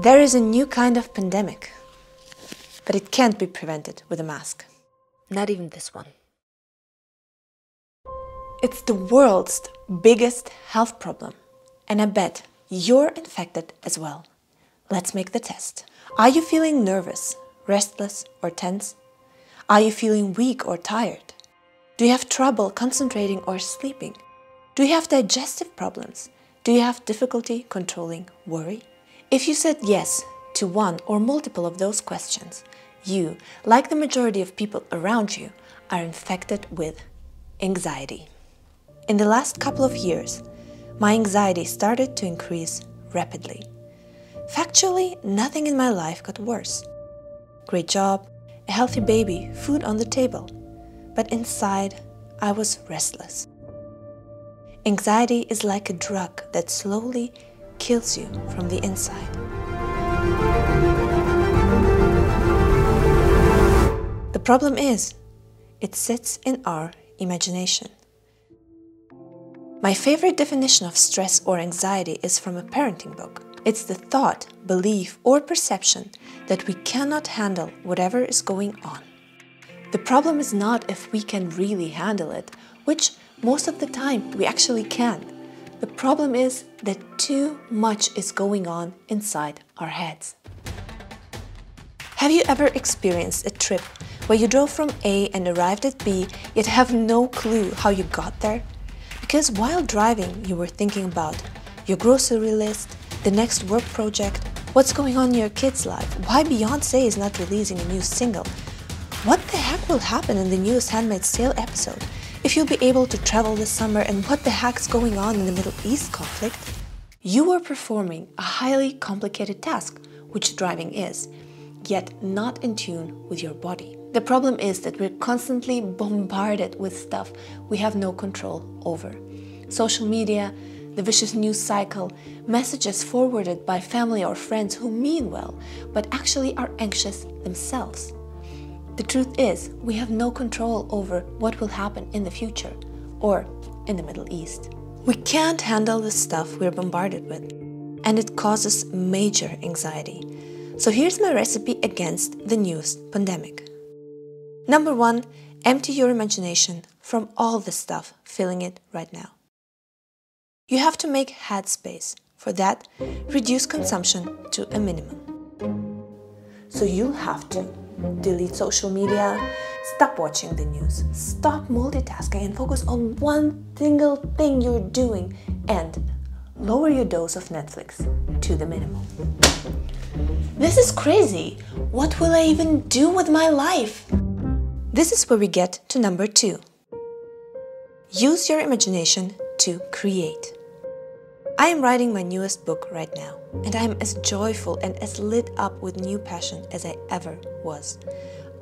There is a new kind of pandemic, but it can't be prevented with a mask. Not even this one. It's the world's biggest health problem, and I bet you're infected as well. Let's make the test. Are you feeling nervous, restless, or tense? Are you feeling weak or tired? Do you have trouble concentrating or sleeping? Do you have digestive problems? Do you have difficulty controlling worry? If you said yes to one or multiple of those questions, you, like the majority of people around you, are infected with anxiety. In the last couple of years, my anxiety started to increase rapidly. Factually, nothing in my life got worse. Great job, a healthy baby, food on the table. But inside, I was restless. Anxiety is like a drug that slowly kills you from the inside. The problem is, it sits in our imagination. My favorite definition of stress or anxiety is from a parenting book. It's the thought, belief, or perception that we cannot handle whatever is going on. The problem is not if we can really handle it, which most of the time we actually can. The problem is that too much is going on inside our heads. Have you ever experienced a trip where you drove from A and arrived at B, yet have no clue how you got there? Because while driving, you were thinking about your grocery list, the next work project, what's going on in your kid's life, why Beyonce is not releasing a new single, what the heck will happen in the newest Handmaid's Tale episode, if you'll be able to travel this summer and what the heck's going on in the Middle East conflict. You are performing a highly complicated task, which driving is, yet not in tune with your body. The problem is that we're constantly bombarded with stuff we have no control over. Social media, the vicious news cycle, messages forwarded by family or friends who mean well, but actually are anxious themselves. The truth is, we have no control over what will happen in the future or in the Middle East. We can't handle the stuff we're bombarded with, and it causes major anxiety. So here's my recipe against the newest pandemic. Number one, empty your imagination from all the stuff filling it right now. You have to make headspace. For that, reduce consumption to a minimum. So you'll have to delete social media, stop watching the news, stop multitasking and focus on one single thing you're doing, and lower your dose of Netflix to the minimum. This is crazy! What will I even do with my life? This is where we get to number two. Use your imagination to create. I am writing my newest book right now, and I am as joyful and as lit up with new passion as I ever was.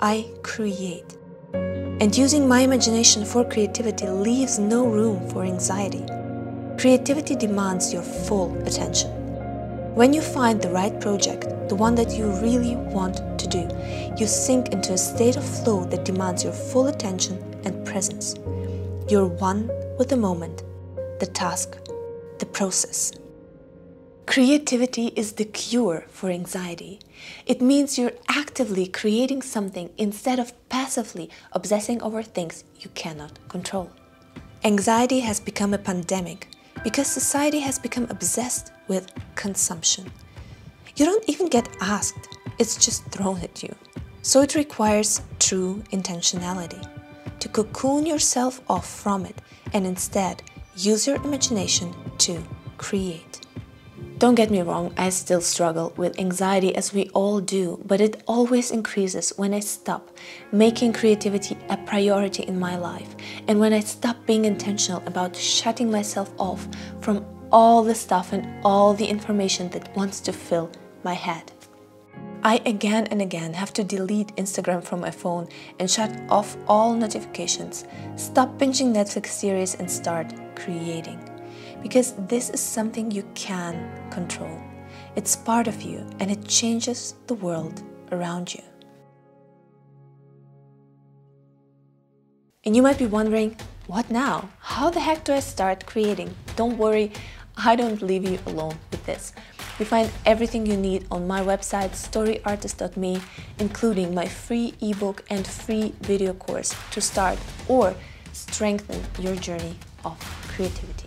I create. And using my imagination for creativity leaves no room for anxiety. Creativity demands your full attention. When you find the right project, the one that you really want to do, you sink into a state of flow that demands your full attention and presence. You're one with the moment, the task, the process. Creativity is the cure for anxiety. It means you're actively creating something instead of passively obsessing over things you cannot control. Anxiety has become a pandemic because society has become obsessed with consumption. You don't even get asked, it's just thrown at you. So it requires true intentionality to cocoon yourself off from it and instead use your imagination to create. Don't get me wrong, I still struggle with anxiety as we all do, but it always increases when I stop making creativity a priority in my life and when I stop being intentional about shutting myself off from all the stuff and all the information that wants to fill my head. I again and again have to delete Instagram from my phone and shut off all notifications, stop binging Netflix series and start creating because this is something you can control. It's part of you and it changes the world around you. And you might be wondering, what now? How the heck do I start creating? Don't worry, I don't leave you alone with this. You find everything you need on my website storyartist.me, including my free ebook and free video course to start or strengthen your journey of creativity.